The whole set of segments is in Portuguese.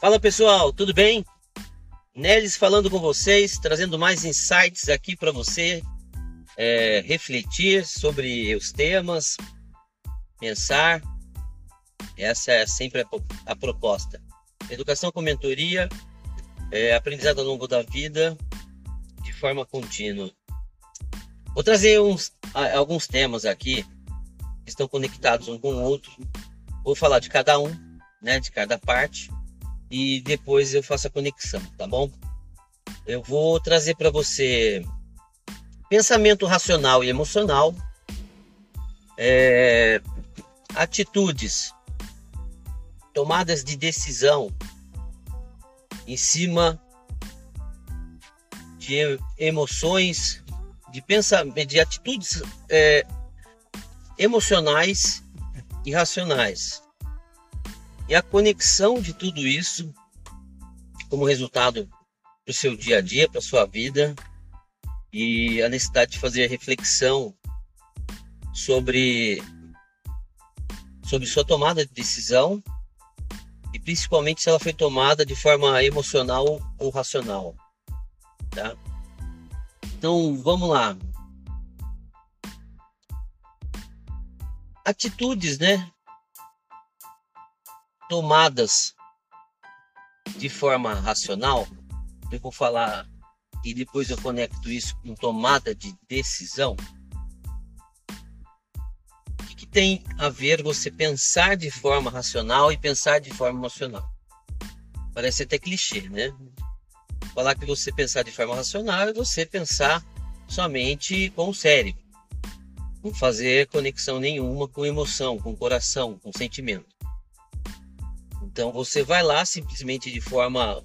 Fala pessoal, tudo bem? Nelis falando com vocês, trazendo mais insights aqui para você é, refletir sobre os temas, pensar. Essa é sempre a, a proposta. Educação com mentoria, é, aprendizado ao longo da vida, de forma contínua. Vou trazer uns, alguns temas aqui que estão conectados um com o outro. Vou falar de cada um, né, de cada parte e depois eu faço a conexão, tá bom? Eu vou trazer para você pensamento racional e emocional, é, atitudes, tomadas de decisão em cima de emoções, de pensamento, de atitudes é, emocionais e racionais. E a conexão de tudo isso, como resultado para o seu dia a dia, para a sua vida, e a necessidade de fazer reflexão sobre, sobre sua tomada de decisão e principalmente se ela foi tomada de forma emocional ou racional. Tá? Então vamos lá. Atitudes, né? tomadas de forma racional, eu vou falar e depois eu conecto isso com tomada de decisão. Tem a ver você pensar de forma racional e pensar de forma emocional? Parece até clichê, né? Falar que você pensar de forma racional é você pensar somente com o cérebro, não fazer conexão nenhuma com emoção, com coração, com sentimento. Então você vai lá simplesmente de forma,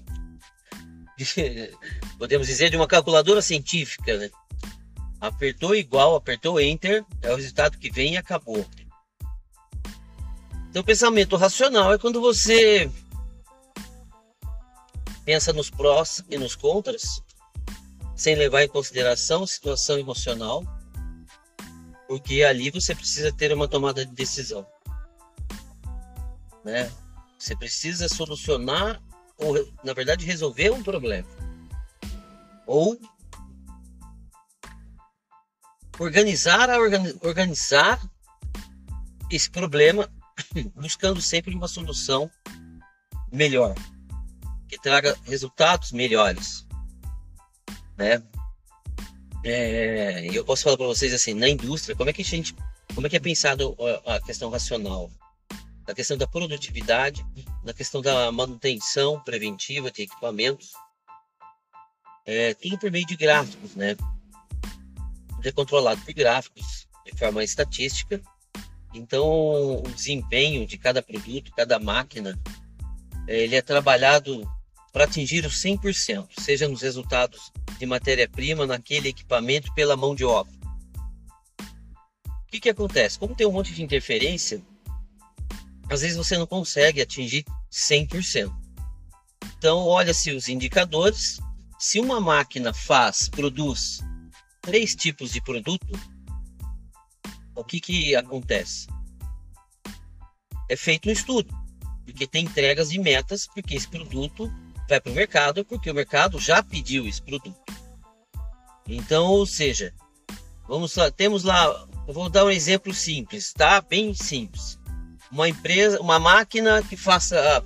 podemos dizer, de uma calculadora científica, né? Apertou igual, apertou Enter, é o resultado que vem e acabou. Então, pensamento racional é quando você pensa nos prós e nos contras, sem levar em consideração a situação emocional, porque ali você precisa ter uma tomada de decisão. Né? Você precisa solucionar ou, na verdade, resolver um problema. Ou organizar organizar esse problema buscando sempre uma solução melhor que traga resultados melhores né é, eu posso falar para vocês assim na indústria como é que a gente como é que é pensado a questão racional na questão da produtividade, na questão da manutenção preventiva de equipamentos, é, por meio de gráficos, né? É controlado por gráficos, de forma estatística. Então, o desempenho de cada produto, cada máquina, é, ele é trabalhado para atingir os 100%, seja nos resultados de matéria-prima, naquele equipamento, pela mão de obra. O que, que acontece? Como tem um monte de interferência, às vezes você não consegue atingir 100%. Então, olha-se os indicadores. Se uma máquina faz, produz três tipos de produto, o que, que acontece? É feito um estudo, porque tem entregas de metas, porque esse produto vai para o mercado, porque o mercado já pediu esse produto. Então, ou seja, vamos lá, temos lá, vou dar um exemplo simples, tá? Bem simples uma empresa, uma máquina que faça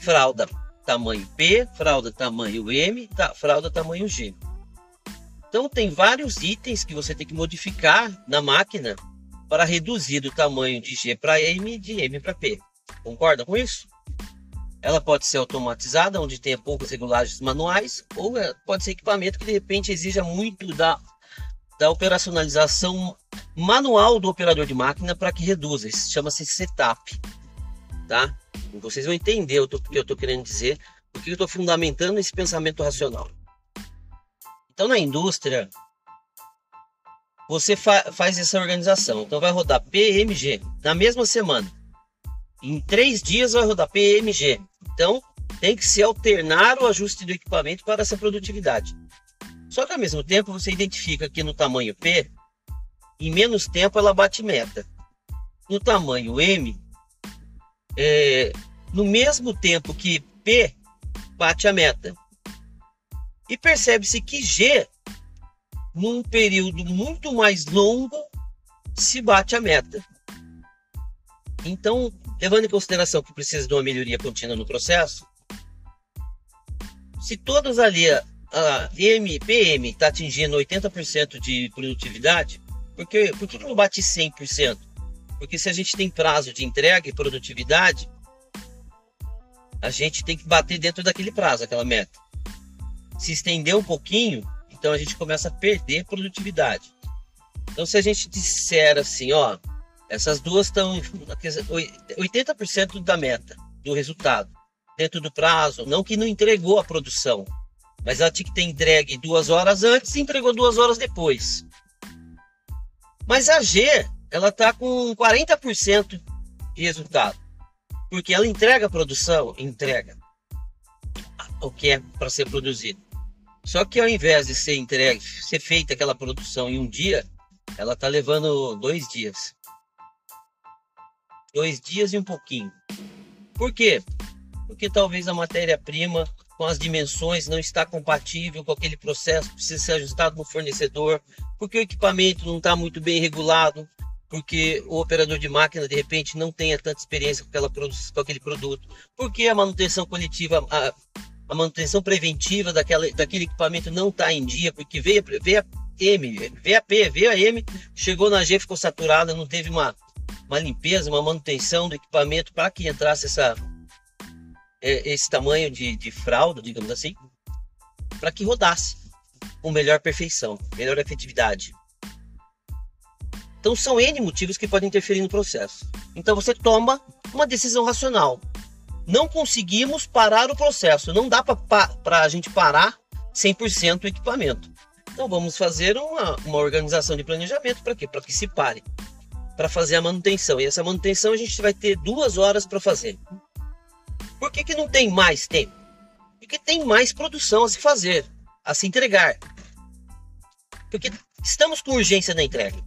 fralda tamanho P, fralda tamanho M, tá, fralda tamanho G. Então tem vários itens que você tem que modificar na máquina para reduzir do tamanho de G para M e de M para P. Concorda com isso? Ela pode ser automatizada, onde tenha poucas regulagens manuais, ou é, pode ser equipamento que de repente exija muito da da operacionalização manual do operador de máquina para que reduza. Isso chama-se setup, tá? Vocês vão entender o que eu estou querendo dizer, o que eu estou fundamentando esse pensamento racional. Então, na indústria, você fa faz essa organização. Então, vai rodar PMG na mesma semana. Em três dias vai rodar PMG. Então, tem que se alternar o ajuste do equipamento para essa produtividade. Só que ao mesmo tempo você identifica que no tamanho P, em menos tempo ela bate meta. No tamanho M, é, no mesmo tempo que P bate a meta. E percebe-se que G, num período muito mais longo, se bate a meta. Então, levando em consideração que precisa de uma melhoria contínua no processo, se todas ali a, a PM está atingindo 80% de produtividade, por que, por que não bate 100%? Porque se a gente tem prazo de entrega e produtividade, a gente tem que bater dentro daquele prazo, aquela meta. Se estender um pouquinho, então a gente começa a perder produtividade. Então, se a gente disser assim, ó, essas duas estão 80% da meta, do resultado, dentro do prazo, não que não entregou a produção, mas ela tinha que ter entregue duas horas antes e entregou duas horas depois. Mas a G, ela está com 40% de resultado, porque ela entrega a produção, entrega o que é para ser produzido. Só que ao invés de ser entregue, ser feita aquela produção em um dia, ela tá levando dois dias. Dois dias e um pouquinho. Por quê? Porque talvez a matéria-prima com as dimensões não está compatível com aquele processo, precisa ser ajustado no fornecedor, porque o equipamento não está muito bem regulado, porque o operador de máquina de repente não tenha tanta experiência com, aquela, com aquele produto, porque a manutenção coletiva, a, a manutenção preventiva daquela, daquele equipamento não está em dia, porque veio, veio a M, veio a P, veio a M, chegou na G, ficou saturada, não teve uma, uma limpeza, uma manutenção do equipamento para que entrasse essa, é, esse tamanho de, de fralda, digamos assim, para que rodasse com melhor perfeição, melhor efetividade. Então são N motivos que podem interferir no processo. Então você toma uma decisão racional não conseguimos parar o processo. Não dá para a gente parar 100% o equipamento. Então vamos fazer uma, uma organização de planejamento para quê? Para que se pare, para fazer a manutenção. E essa manutenção a gente vai ter duas horas para fazer. Por que, que não tem mais tempo? Porque tem mais produção a se fazer, a se entregar. Porque estamos com urgência na entrega.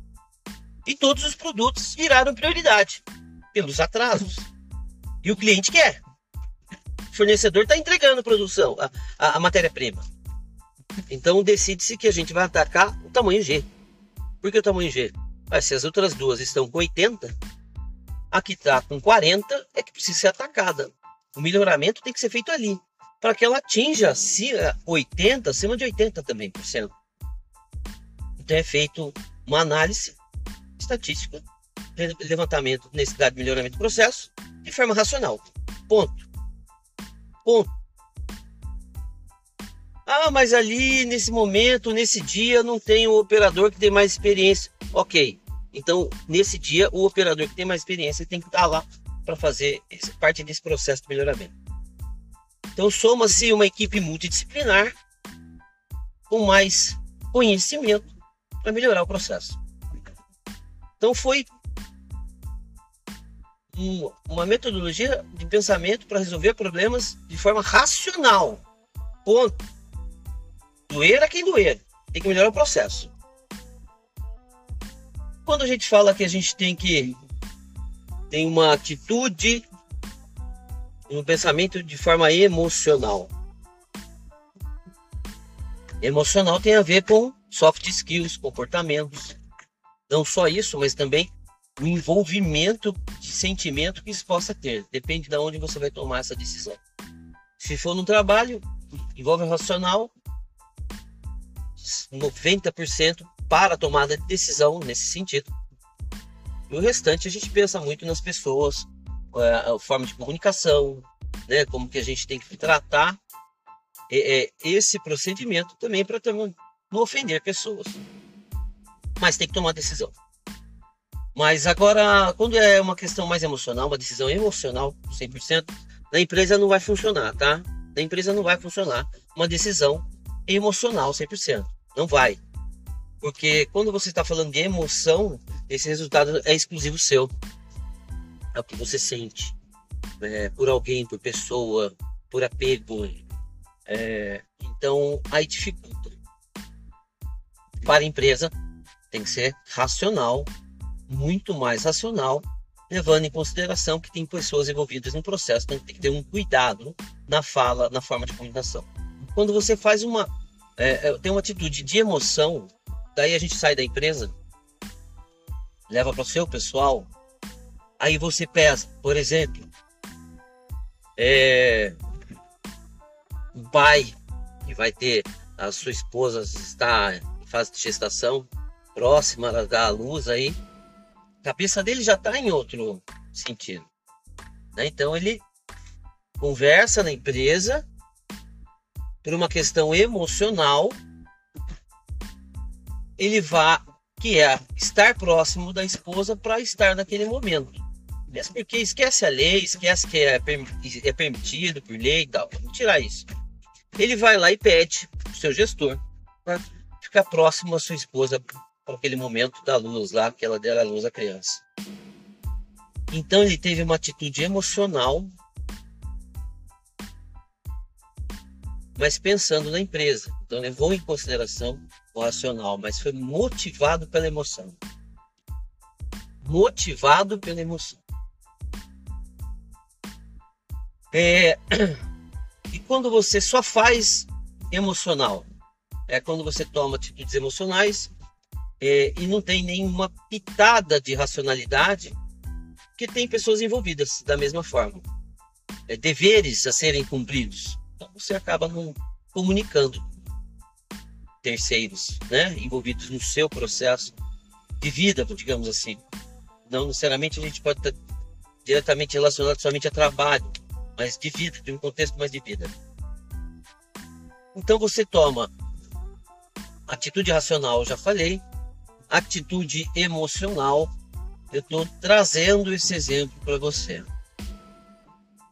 E todos os produtos viraram prioridade pelos atrasos. E o cliente quer fornecedor está entregando produção, a, a, a matéria-prima. Então decide-se que a gente vai atacar o tamanho G. Por que o tamanho G? Se as outras duas estão com 80, a que está com 40 é que precisa ser atacada. O melhoramento tem que ser feito ali, para que ela atinja 80, acima de 80 também por cento. Então é feito uma análise estatística, levantamento necessidade de melhoramento do processo, de forma racional. Ponto ponto. Ah, mas ali nesse momento, nesse dia, não tem o operador que tem mais experiência. Ok. Então, nesse dia, o operador que tem mais experiência tem que estar lá para fazer parte desse processo de melhoramento. Então, soma-se uma equipe multidisciplinar com mais conhecimento para melhorar o processo. Então, foi um, uma metodologia de pensamento para resolver problemas de forma racional. Ponto. Doer a quem doer. Tem que melhorar o processo. Quando a gente fala que a gente tem que tem uma atitude, um pensamento de forma emocional. Emocional tem a ver com soft skills, comportamentos. Não só isso, mas também o envolvimento de sentimento que isso possa ter. Depende de onde você vai tomar essa decisão. Se for no trabalho, envolve o racional, 90% para a tomada de decisão nesse sentido. E o restante a gente pensa muito nas pessoas, é, a forma de comunicação, né, como que a gente tem que tratar é, é, esse procedimento também para não ofender pessoas. Mas tem que tomar decisão. Mas agora, quando é uma questão mais emocional, uma decisão emocional, 100%, na empresa não vai funcionar, tá? Na empresa não vai funcionar uma decisão emocional 100%. Não vai. Porque quando você está falando de emoção, esse resultado é exclusivo seu. É o que você sente é, por alguém, por pessoa, por apego. É, então, aí dificulta. Para a empresa, tem que ser racional, muito mais racional, levando em consideração que tem pessoas envolvidas no processo, então tem que ter um cuidado na fala, na forma de comunicação. Quando você faz uma, é, é tem uma atitude de emoção, daí a gente sai da empresa, leva para o seu pessoal, aí você pesa, por exemplo, é, um pai que vai ter a sua esposa está em fase de gestação próxima da luz aí, a cabeça dele já está em outro sentido. Né? Então ele conversa na empresa por uma questão emocional, ele vai que é estar próximo da esposa para estar naquele momento. Mesmo porque esquece a lei, esquece que é, é permitido por lei e tal. Vamos tirar isso ele vai lá e pede o seu gestor para ficar próximo à sua esposa para aquele momento da luz lá, que ela dera a luz à criança. Então ele teve uma atitude emocional, mas pensando na empresa. Então levou em consideração o racional, mas foi motivado pela emoção. Motivado pela emoção. É, E quando você só faz emocional, é quando você toma atitudes emocionais é, e não tem nenhuma pitada de racionalidade, que tem pessoas envolvidas da mesma forma. É, deveres a serem cumpridos. Então você acaba não comunicando terceiros, né, envolvidos no seu processo de vida, digamos assim. Não necessariamente a gente pode estar diretamente relacionado somente a trabalho, mas de vida, de um contexto mais de vida. Então você toma atitude racional, já falei, atitude emocional, eu estou trazendo esse exemplo para você.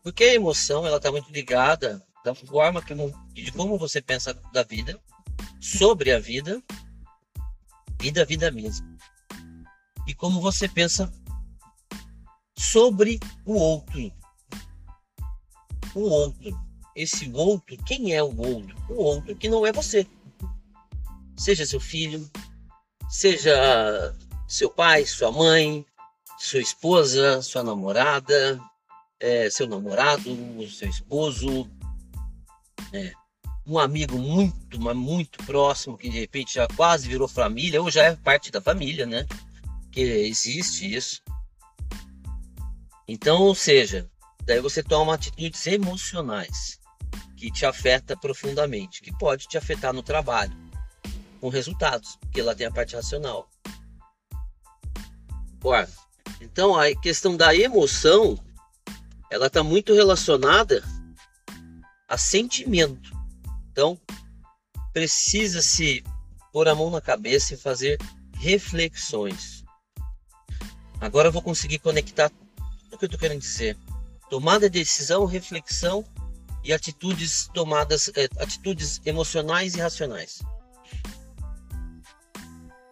Porque a emoção ela está muito ligada da forma que, de como você pensa da vida, sobre a vida e da vida mesma. E como você pensa sobre o outro o outro. Esse outro, quem é o outro? O outro que não é você. Seja seu filho, seja seu pai, sua mãe, sua esposa, sua namorada, é, seu namorado, seu esposo, é, um amigo muito, mas muito próximo que de repente já quase virou família ou já é parte da família, né? Que existe isso. Então, ou seja, Daí você toma atitudes emocionais que te afeta profundamente, que pode te afetar no trabalho, com resultados, porque lá tem a parte racional. Bora. Então a questão da emoção, ela está muito relacionada a sentimento. Então precisa se pôr a mão na cabeça e fazer reflexões. Agora eu vou conseguir conectar tudo o que eu estou querendo dizer tomada de decisão, reflexão e atitudes tomadas, é, atitudes emocionais e racionais.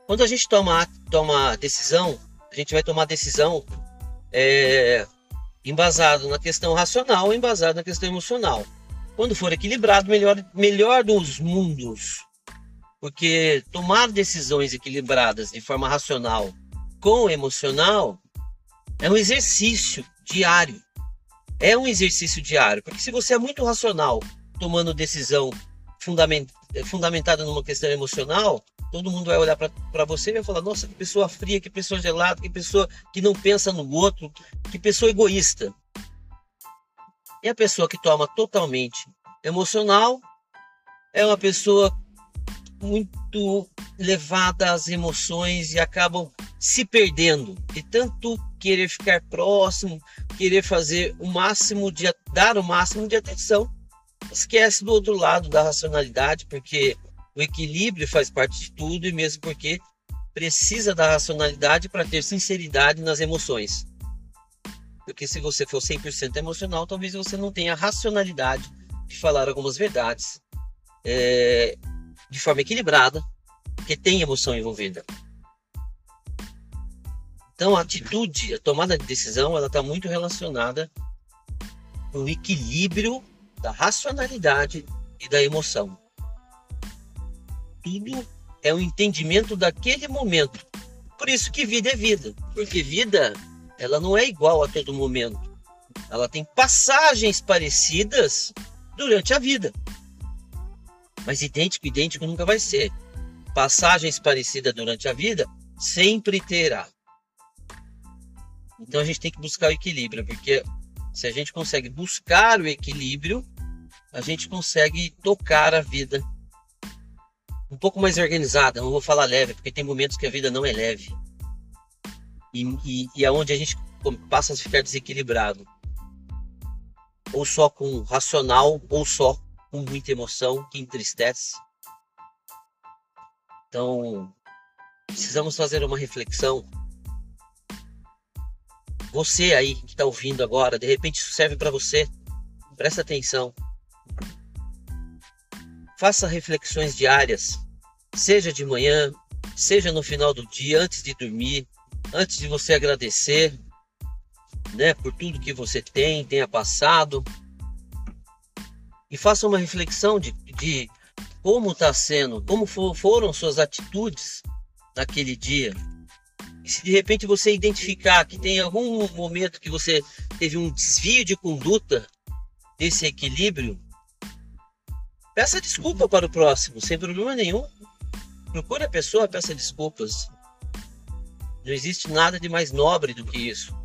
Quando a gente toma, toma decisão, a gente vai tomar decisão é, embasado na questão racional, embasado na questão emocional. Quando for equilibrado, melhor, melhor dos mundos. Porque tomar decisões equilibradas de forma racional com emocional é um exercício diário é um exercício diário, porque se você é muito racional, tomando decisão fundament, fundamentada numa questão emocional, todo mundo vai olhar para você e vai falar: nossa, que pessoa fria, que pessoa gelada, que pessoa que não pensa no outro, que pessoa egoísta. E a pessoa que toma totalmente emocional é uma pessoa muito levada às emoções e acabam se perdendo de tanto querer ficar próximo, querer fazer o máximo de dar o máximo de atenção, esquece do outro lado da racionalidade, porque o equilíbrio faz parte de tudo e mesmo porque precisa da racionalidade para ter sinceridade nas emoções. Porque se você for 100% emocional, talvez você não tenha racionalidade de falar algumas verdades é, de forma equilibrada, porque tem emoção envolvida. Então, a atitude, a tomada de decisão, ela está muito relacionada com o equilíbrio da racionalidade e da emoção. Tudo é o entendimento daquele momento. Por isso que vida é vida, porque vida ela não é igual a todo momento. Ela tem passagens parecidas durante a vida. Mas idêntico, idêntico nunca vai ser. Passagens parecidas durante a vida sempre terá. Então a gente tem que buscar o equilíbrio, porque se a gente consegue buscar o equilíbrio, a gente consegue tocar a vida um pouco mais organizada. Não vou falar leve, porque tem momentos que a vida não é leve. E, e, e aonde a gente passa a ficar desequilibrado. Ou só com racional, ou só com muita emoção que entristece. Então, precisamos fazer uma reflexão você aí que está ouvindo agora, de repente isso serve para você. Presta atenção. Faça reflexões diárias, seja de manhã, seja no final do dia, antes de dormir, antes de você agradecer, né, por tudo que você tem, tenha passado. E faça uma reflexão de, de como está sendo, como for, foram suas atitudes naquele dia. E se de repente você identificar que tem algum momento que você teve um desvio de conduta desse equilíbrio, peça desculpa para o próximo, sem problema nenhum. Procure a pessoa, peça desculpas. Não existe nada de mais nobre do que isso.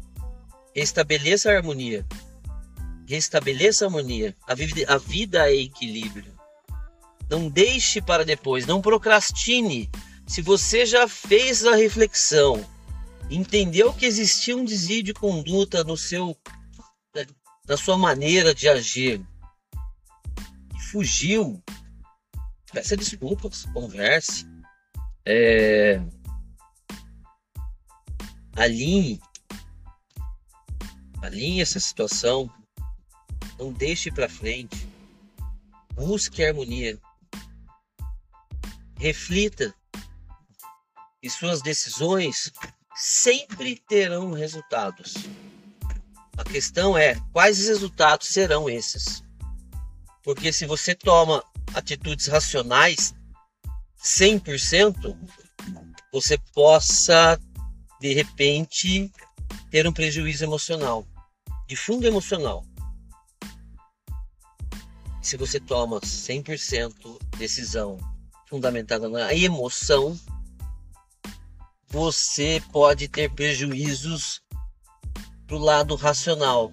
Restabeleça a harmonia. Restabeleça a harmonia. A vida, a vida é equilíbrio. Não deixe para depois, não procrastine se você já fez a reflexão, entendeu que existia um desvio de conduta no seu na sua maneira de agir fugiu, peça desculpas, converse, é, alinhe, alinhe essa situação, não deixe para frente, busque harmonia, reflita e suas decisões sempre terão resultados. A questão é quais resultados serão esses. Porque se você toma atitudes racionais 100%, você possa de repente ter um prejuízo emocional, de fundo emocional. Se você toma 100% decisão fundamentada na emoção, você pode ter prejuízos pro lado racional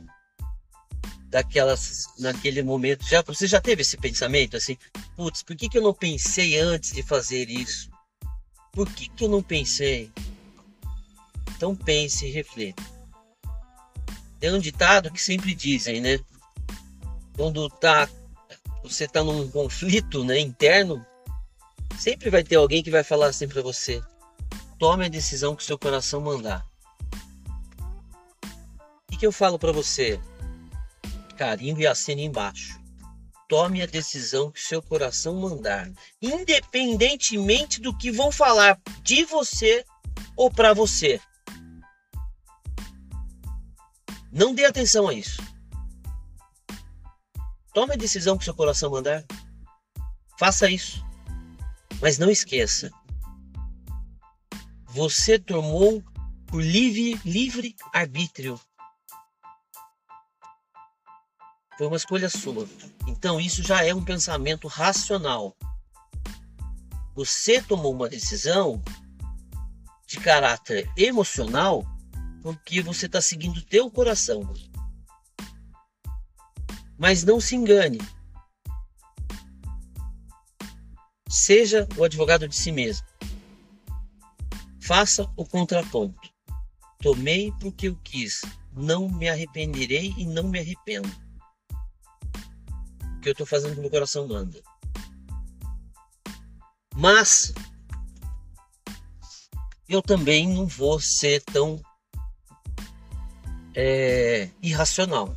daquelas naquele momento. Já você já teve esse pensamento assim putz por que, que eu não pensei antes de fazer isso? Por que, que eu não pensei? Então pense e reflita. Tem um ditado que sempre dizem né? Quando tá você tá num conflito né interno sempre vai ter alguém que vai falar assim para você Tome a decisão que seu coração mandar. O que eu falo para você? Carimbo e assine embaixo. Tome a decisão que seu coração mandar, independentemente do que vão falar de você ou para você. Não dê atenção a isso. Tome a decisão que seu coração mandar. Faça isso. Mas não esqueça, você tomou por livre, livre arbítrio. Foi uma escolha sua. Então isso já é um pensamento racional. Você tomou uma decisão de caráter emocional porque você está seguindo o teu coração. Mas não se engane. Seja o advogado de si mesmo. Faça o contraponto. Tomei porque eu quis. Não me arrependerei e não me arrependo. O que eu estou fazendo que meu coração manda. Mas eu também não vou ser tão é, irracional.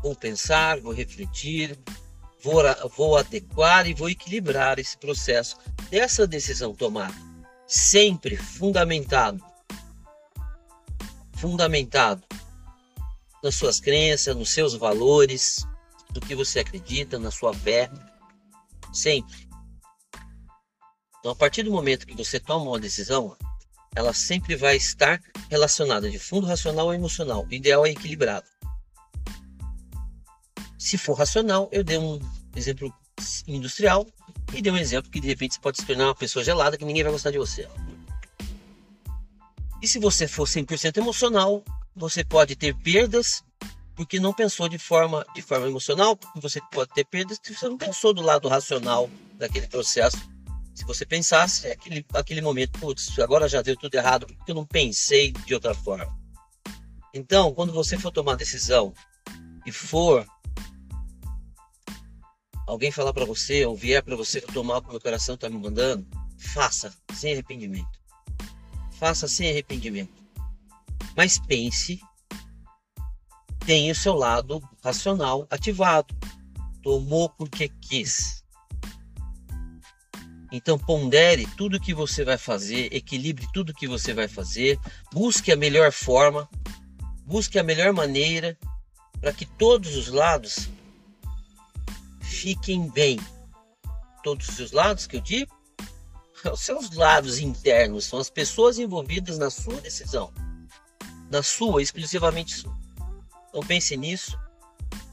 Vou pensar, vou refletir, vou, vou adequar e vou equilibrar esse processo dessa decisão tomada sempre fundamentado fundamentado nas suas crenças, nos seus valores, do que você acredita, na sua fé. Sempre. Então, a partir do momento que você toma uma decisão, ela sempre vai estar relacionada de fundo racional ou emocional. O ideal é equilibrado. Se for racional, eu dei um exemplo industrial e dei um exemplo que de repente você pode se tornar uma pessoa gelada que ninguém vai gostar de você. E se você for 100% emocional, você pode ter perdas porque não pensou de forma, de forma emocional, você pode ter perdas porque você não pensou do lado racional daquele processo. Se você pensasse, é aquele, aquele momento, putz, agora já deu tudo errado, porque eu não pensei de outra forma. Então, quando você for tomar decisão e for alguém falar para você ou vier para você tomar o que o meu coração está me mandando, faça sem arrependimento. Faça sem arrependimento. Mas pense tem o seu lado racional ativado. Tomou porque quis. Então pondere tudo que você vai fazer, equilibre tudo que você vai fazer, busque a melhor forma, busque a melhor maneira para que todos os lados fiquem bem. Todos os seus lados que eu digo, os seus lados internos, são as pessoas envolvidas na sua decisão, na sua, exclusivamente sua. Então pense nisso,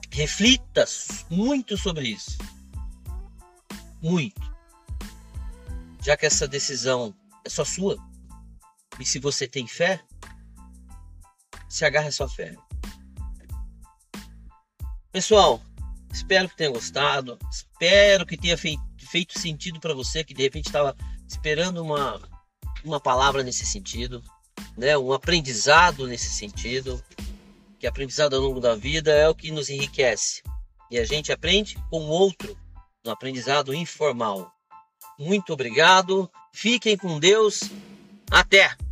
reflita muito sobre isso. Muito. Já que essa decisão é só sua, e se você tem fé, se agarre a sua fé. Pessoal, espero que tenha gostado, espero que tenha feito, feito sentido para você que de repente estava esperando uma, uma palavra nesse sentido, né? um aprendizado nesse sentido que aprendizado ao longo da vida é o que nos enriquece. E a gente aprende com o outro no aprendizado informal. Muito obrigado, fiquem com Deus, até!